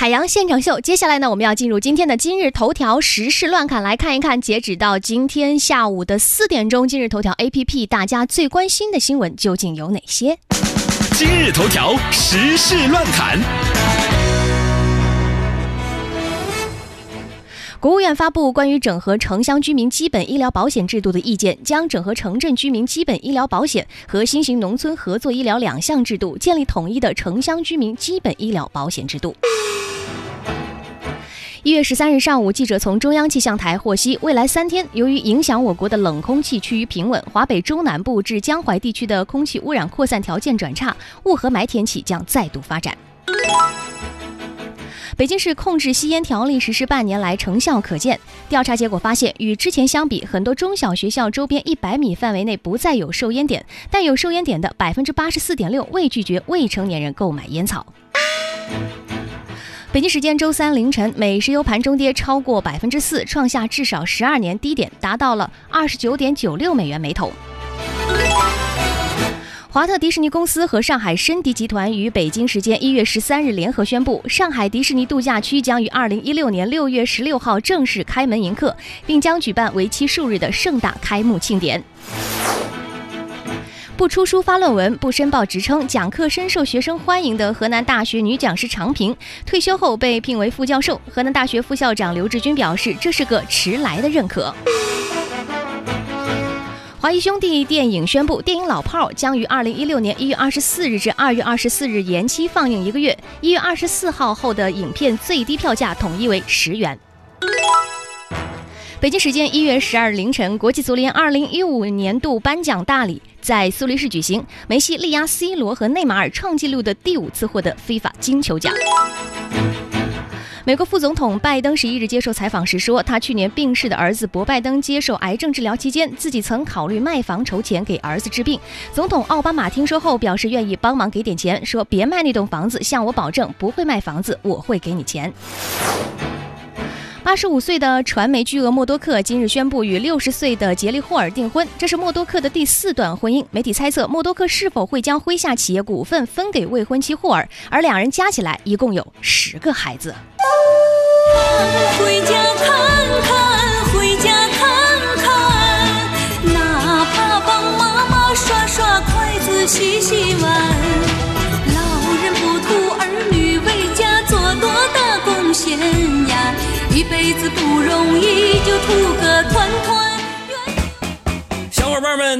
海洋现场秀，接下来呢，我们要进入今天的今日头条时事乱侃，来看一看，截止到今天下午的四点钟，今日头条 APP 大家最关心的新闻究竟有哪些？今日头条时事乱侃。国务院发布关于整合城乡居民基本医疗保险制度的意见，将整合城镇居民基本医疗保险和新型农村合作医疗两项制度，建立统一的城乡居民基本医疗保险制度。一月十三日上午，记者从中央气象台获悉，未来三天，由于影响我国的冷空气趋于平稳，华北中南部至江淮地区的空气污染扩散条件转差，雾和霾天气将再度发展。北京市控制吸烟条例实施半年来成效可见。调查结果发现，与之前相比，很多中小学校周边一百米范围内不再有售烟点，但有售烟点的百分之八十四点六未拒绝未成年人购买烟草。北京时间周三凌晨，美石油盘中跌超过百分之四，创下至少十二年低点，达到了二十九点九六美元每桶。华特迪士尼公司和上海申迪集团于北京时间一月十三日联合宣布，上海迪士尼度假区将于二零一六年六月十六号正式开门迎客，并将举办为期数日的盛大开幕庆典。不出书发论文，不申报职称，讲课深受学生欢迎的河南大学女讲师常平，退休后被聘为副教授。河南大学副校长刘志军表示，这是个迟来的认可。华谊兄弟电影宣布，电影《老炮儿》将于二零一六年一月二十四日至二月二十四日延期放映一个月。一月二十四号后的影片最低票价统一为十元。北京时间一月十二日凌晨，国际足联二零一五年度颁奖大礼在苏黎世举行，梅西力压 C 罗和内马尔，创纪录的第五次获得非法金球奖。美国副总统拜登十一日接受采访时说，他去年病逝的儿子博拜登接受癌症治疗期间，自己曾考虑卖房筹钱给儿子治病。总统奥巴马听说后表示愿意帮忙给点钱，说别卖那栋房子，向我保证不会卖房子，我会给你钱。八十五岁的传媒巨鳄默多克今日宣布与六十岁的杰利霍尔订婚，这是默多克的第四段婚姻。媒体猜测默多克是否会将麾下企业股份分给未婚妻霍尔，而两人加起来一共有十个孩子。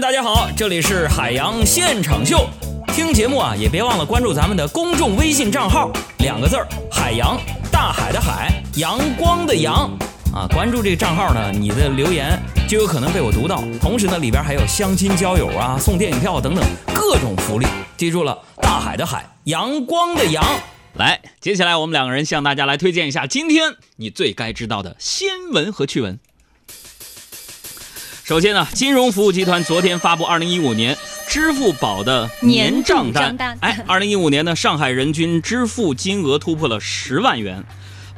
大家好，这里是海洋现场秀。听节目啊，也别忘了关注咱们的公众微信账号，两个字儿：海洋，大海的海，阳光的阳。啊，关注这个账号呢，你的留言就有可能被我读到。同时呢，里边还有相亲交友啊，送电影票等等各种福利。记住了，大海的海，阳光的阳。来，接下来我们两个人向大家来推荐一下今天你最该知道的新闻和趣闻。首先呢，金融服务集团昨天发布二零一五年支付宝的年账单。哎，二零一五年呢，上海人均支付金额突破了十万元。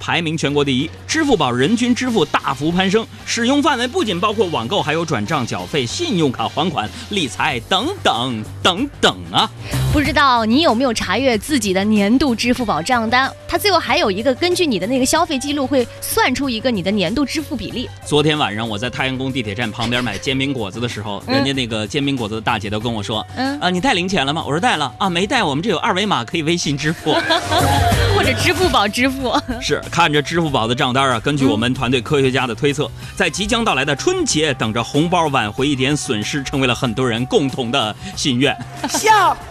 排名全国第一，支付宝人均支付大幅攀升，使用范围不仅包括网购，还有转账、缴费、信用卡还款、理财等等等等啊！不知道你有没有查阅自己的年度支付宝账单？它最后还有一个根据你的那个消费记录，会算出一个你的年度支付比例。昨天晚上我在太阳宫地铁站旁边买煎饼果子的时候，人家那个煎饼果子的大姐都跟我说：“嗯啊，你带零钱了吗？”我说带了啊，没带，我们这有二维码可以微信支付，支付宝支付。是。看着支付宝的账单啊，根据我们团队科学家的推测，在即将到来的春节，等着红包挽回一点损失，成为了很多人共同的心愿。笑。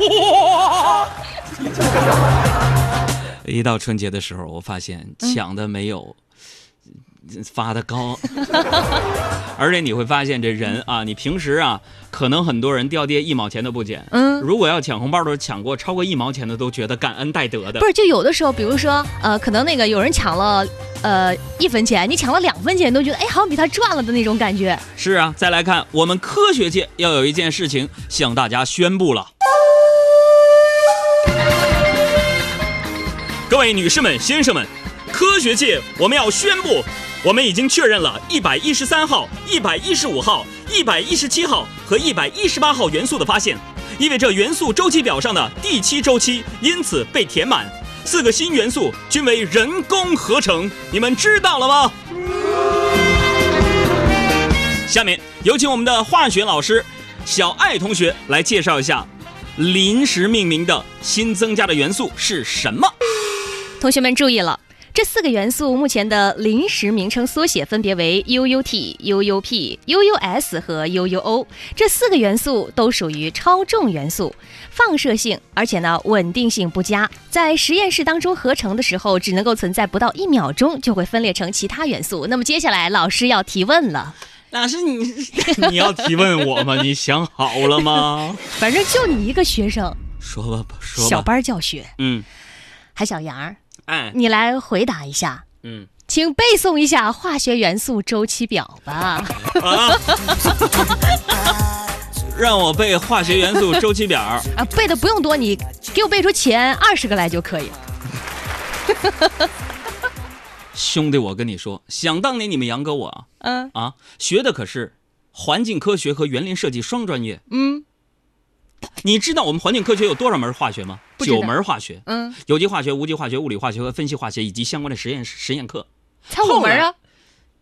一到春节的时候，我发现抢的没有。发的高，而且你会发现这人啊，你平时啊，可能很多人掉跌一毛钱都不捡，嗯，如果要抢红包的时候抢过超过一毛钱的，都觉得感恩戴德的。不是，就有的时候，比如说，呃，可能那个有人抢了，呃，一分钱，你抢了两分钱，都觉得哎，好像比他赚了的那种感觉。是啊，再来看我们科学界要有一件事情向大家宣布了，各位女士们、先生们，科学界我们要宣布。我们已经确认了一百一十三号、一百一十五号、一百一十七号和一百一十八号元素的发现，意味着元素周期表上的第七周期因此被填满。四个新元素均为人工合成，你们知道了吗？下面有请我们的化学老师小爱同学来介绍一下临时命名的新增加的元素是什么。同学们注意了。这四个元素目前的临时名称缩写分别为 UUT、UUP、UUS 和 UUO。这四个元素都属于超重元素，放射性，而且呢稳定性不佳，在实验室当中合成的时候只能够存在不到一秒钟，就会分裂成其他元素。那么接下来老师要提问了，老师你 你要提问我吗？你想好了吗？反正就你一个学生，说吧，说吧。小班教学，嗯，还小杨儿。哎，你来回答一下。嗯，请背诵一下化学元素周期表吧。啊，让我背化学元素周期表啊，背的不用多，你给我背出前二十个来就可以。兄弟，我跟你说，想当年你们杨哥我，嗯啊，学的可是环境科学和园林设计双专业。嗯。你知道我们环境科学有多少门化学吗？九门化学，嗯，有机化学、无机化学、物理化学和分析化学以及相关的实验实验课，才五门啊，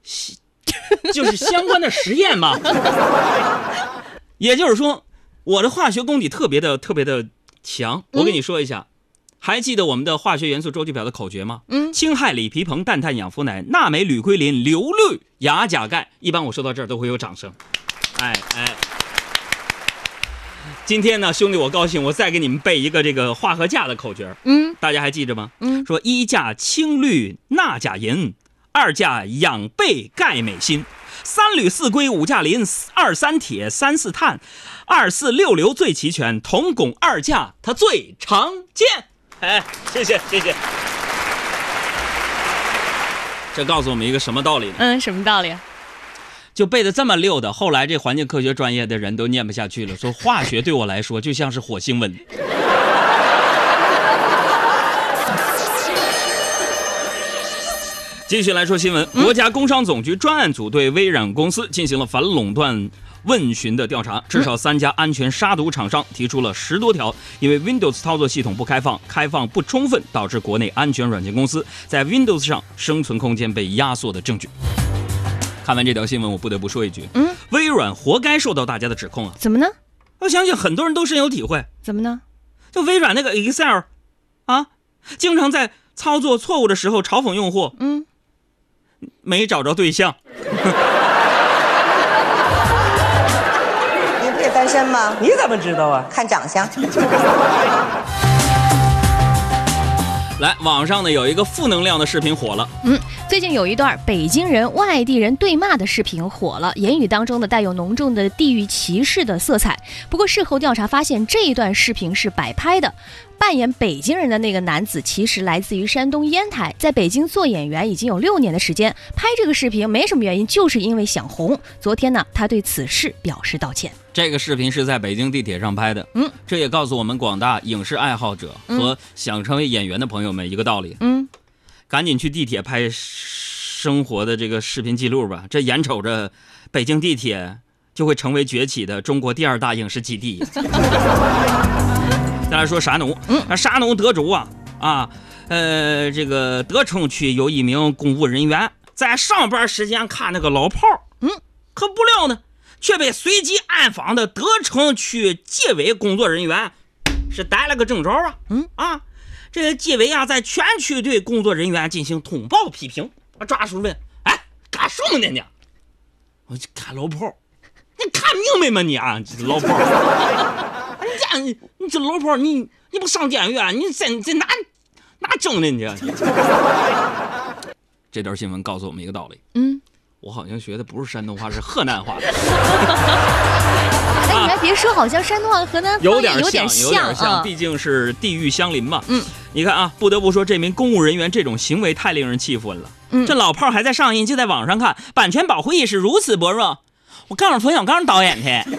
就是相关的实验嘛。也就是说，我的化学功底特别的特别的强。我跟你说一下，还记得我们的化学元素周期表的口诀吗？嗯，氢氦锂铍硼氮碳氧氟氖钠镁铝硅磷硫氯氩钾钙。一般我说到这儿都会有掌声。哎哎。今天呢，兄弟，我高兴，我再给你们背一个这个化合价的口诀。嗯，大家还记着吗？嗯，说一价氢氯钠钾银，二价氧钡钙镁锌，三铝四硅五价磷，二三铁三四碳，二四六硫最齐全，铜汞二价它最常见。哎，谢谢谢谢。这告诉我们一个什么道理呢？嗯，什么道理？就背的这么溜的，后来这环境科学专业的人都念不下去了，说化学对我来说就像是火星文。继续来说新闻，国家工商总局专案组对微软公司进行了反垄断问询的调查，至少三家安全杀毒厂商提出了十多条因为 Windows 操作系统不开放、开放不充分，导致国内安全软件公司在 Windows 上生存空间被压缩的证据。看完这条新闻，我不得不说一句：嗯，微软活该受到大家的指控啊！怎么呢？我相信很多人都深有体会。怎么呢？就微软那个 Excel，啊，经常在操作错误的时候嘲讽用户。嗯，没找着对象。你不也单身吗？你怎么知道啊？看长相。来，网上呢有一个负能量的视频火了。嗯，最近有一段北京人、外地人对骂的视频火了，言语当中呢带有浓重的地域歧视的色彩。不过事后调查发现，这一段视频是摆拍的。扮演北京人的那个男子其实来自于山东烟台，在北京做演员已经有六年的时间。拍这个视频没什么原因，就是因为想红。昨天呢，他对此事表示道歉。这个视频是在北京地铁上拍的，嗯，这也告诉我们广大影视爱好者和想成为演员的朋友们一个道理，嗯，赶紧去地铁拍生活的这个视频记录吧。这眼瞅着北京地铁就会成为崛起的中国第二大影视基地。再来说沙农，嗯，沙农德州啊，啊，呃，这个德城区有一名公务人员在上班时间看那个老炮儿，嗯，可不料呢，却被随即暗访的德城区纪委工作人员是逮了个正着啊，嗯啊，这个纪委啊，在全区对工作人员进行通报批评。抓叔问，哎，干什么呢你？我去看老炮儿，你看明白吗你啊，老炮儿。你你这老婆，你你不上监狱，你在在哪哪整的你？这段新闻告诉我们一个道理。嗯，我好像学的不是山东话，是河南话。哎，你还别说，好像山东话和河南有点有点像，有点像，毕竟是地域相邻嘛。嗯，你看啊，不得不说，这名公务人员这种行为太令人气愤了。嗯，这老炮儿还在上映，就在网上看，版权保护意识如此薄弱。我告诉冯小刚导演去。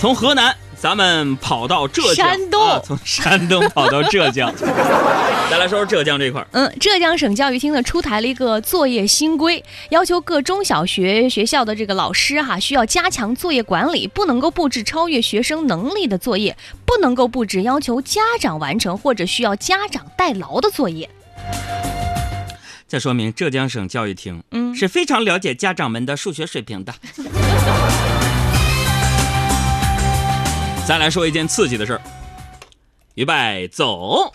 从河南咱们跑到浙江，山东，从山东跑到浙江。再来说说浙江这块儿。嗯，浙江省教育厅呢出台了一个作业新规，要求各中小学学校的这个老师哈，需要加强作业管理，不能够布置超越学生能力的作业，不能够布置要求家长完成或者需要家长代劳的作业。这说明浙江省教育厅嗯是非常了解家长们的数学水平的。再来说一件刺激的事儿，预备走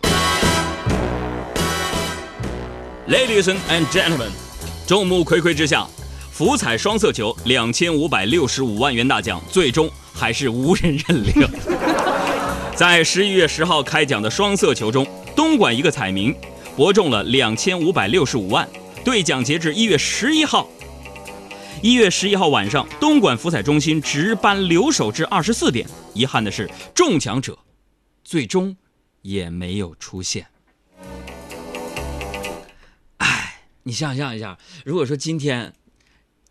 ，Ladies and gentlemen，众目睽睽之下，福彩双色球两千五百六十五万元大奖最终还是无人认领。在十一月十号开奖的双色球中，东莞一个彩民博中了两千五百六十五万，兑奖截至一月十一号。一月十一号晚上，东莞福彩中心值班留守至二十四点。遗憾的是，中奖者最终也没有出现。哎，你想象一下，如果说今天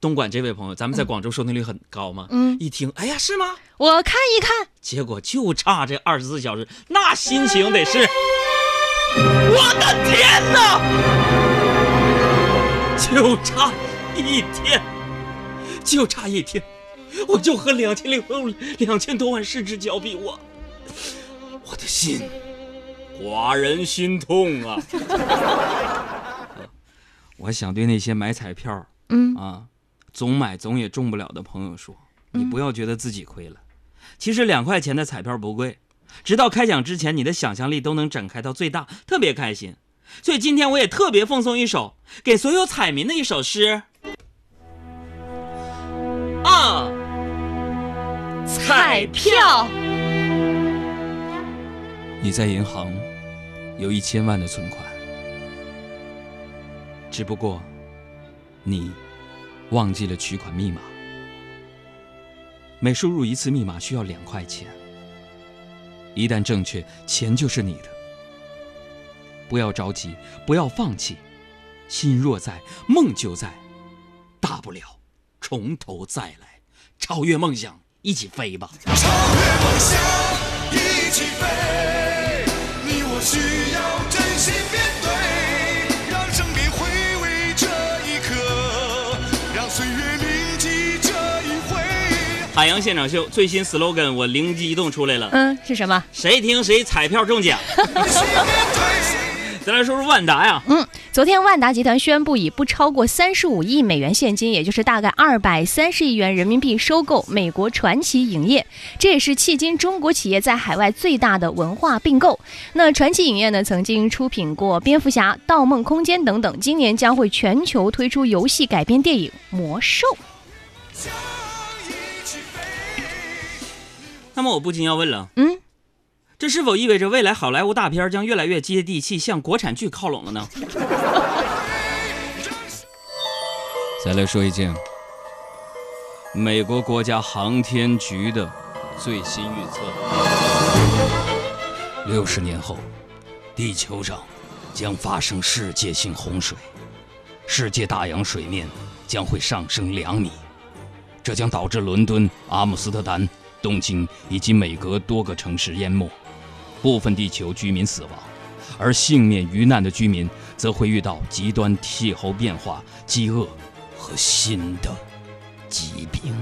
东莞这位朋友，咱们在广州收听率很高吗？嗯，一听，哎呀，是吗？我看一看，结果就差这二十四小时，那心情得是，我的天哪，就差一天。就差一天，我就和两千零两千多万失之交臂，我我的心寡人心痛啊！我想对那些买彩票，嗯啊，总买总也中不了的朋友说，你不要觉得自己亏了，其实两块钱的彩票不贵，直到开奖之前，你的想象力都能展开到最大，特别开心。所以今天我也特别奉送一首给所有彩民的一首诗。彩票，你在银行有一千万的存款，只不过你忘记了取款密码。每输入一次密码需要两块钱，一旦正确，钱就是你的。不要着急，不要放弃，心若在，梦就在，大不了。从头再来，超越梦想，一起飞吧！超越梦想，一起飞。你我需要真心面对，让生命回味这一刻，让岁月铭记这一回。海洋现场秀最新 slogan，我灵机一动出来了。嗯，是什么？谁听谁彩票中奖。再来说说万达呀，嗯，昨天万达集团宣布以不超过三十五亿美元现金，也就是大概二百三十亿元人民币收购美国传奇影业，这也是迄今中国企业在海外最大的文化并购。那传奇影业呢，曾经出品过《蝙蝠侠》《盗梦空间》等等，今年将会全球推出游戏改编电影《魔兽》。那么我不禁要问了，嗯。这是否意味着未来好莱坞大片将越来越接地气，向国产剧靠拢了呢？再来说一件美国国家航天局的最新预测：六十年后，地球上将发生世界性洪水，世界大洋水面将会上升两米，这将导致伦敦、阿姆斯特丹、东京以及美国多个城市淹没。部分地球居民死亡，而幸免于难的居民则会遇到极端气候变化、饥饿和新的疾病。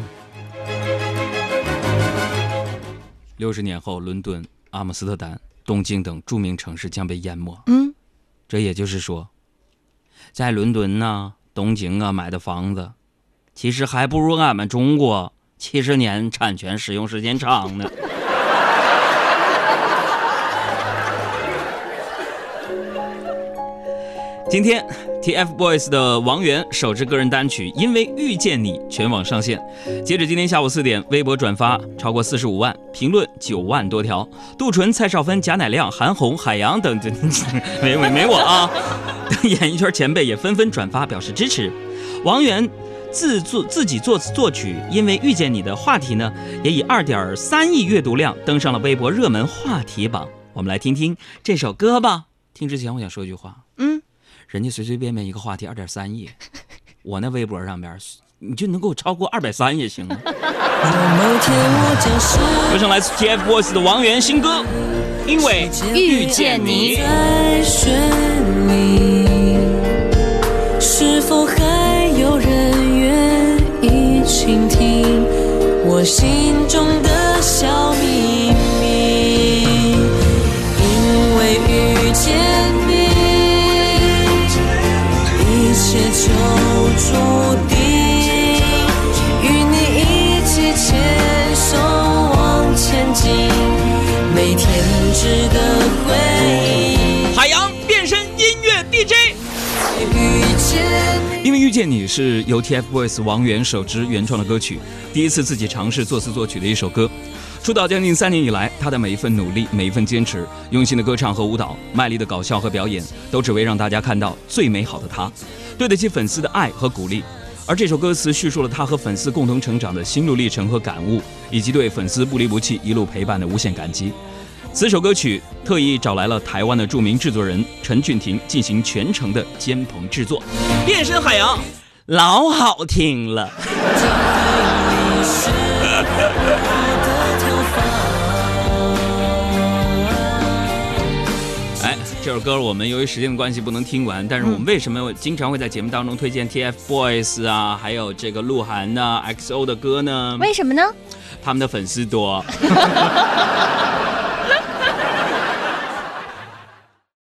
六十年后，伦敦、阿姆斯特丹、东京等著名城市将被淹没。嗯，这也就是说，在伦敦呐、东京啊买的房子，其实还不如俺们中国七十年产权使用时间长呢。今天，TFBOYS 的王源首支个人单曲《因为遇见你》全网上线。截止今天下午四点，微博转发超过四十五万，评论九万多条。杜淳、蔡少芬、贾乃亮、韩红、海洋等 等，没没没我啊！等演艺圈前辈也纷纷转发表示支持。王源自作自己作词作曲，《因为遇见你》的话题呢，也以二点三亿阅读量登上了微博热门话题榜。我们来听听这首歌吧。听之前，我想说一句话。嗯。人家随随便便一个话题二点三亿，我那微博上边，你就能够超过二百三也行。有请来自 TFBOYS 的王源新歌，因为遇见你。见你是由 TFBOYS 王源首支原创的歌曲，第一次自己尝试作词作曲的一首歌。出道将近三年以来，他的每一份努力、每一份坚持、用心的歌唱和舞蹈、卖力的搞笑和表演，都只为让大家看到最美好的他，对得起粉丝的爱和鼓励。而这首歌词叙述了他和粉丝共同成长的心路历程和感悟，以及对粉丝不离不弃、一路陪伴的无限感激。此首歌曲特意找来了台湾的著名制作人陈俊廷进行全程的监棚制作，《变身海洋》老好听了。哎，这首歌我们由于时间的关系不能听完，但是我们为什么经常会在节目当中推荐 TFBOYS 啊，还有这个鹿晗啊 XO 的歌呢？为什么呢？他们的粉丝多。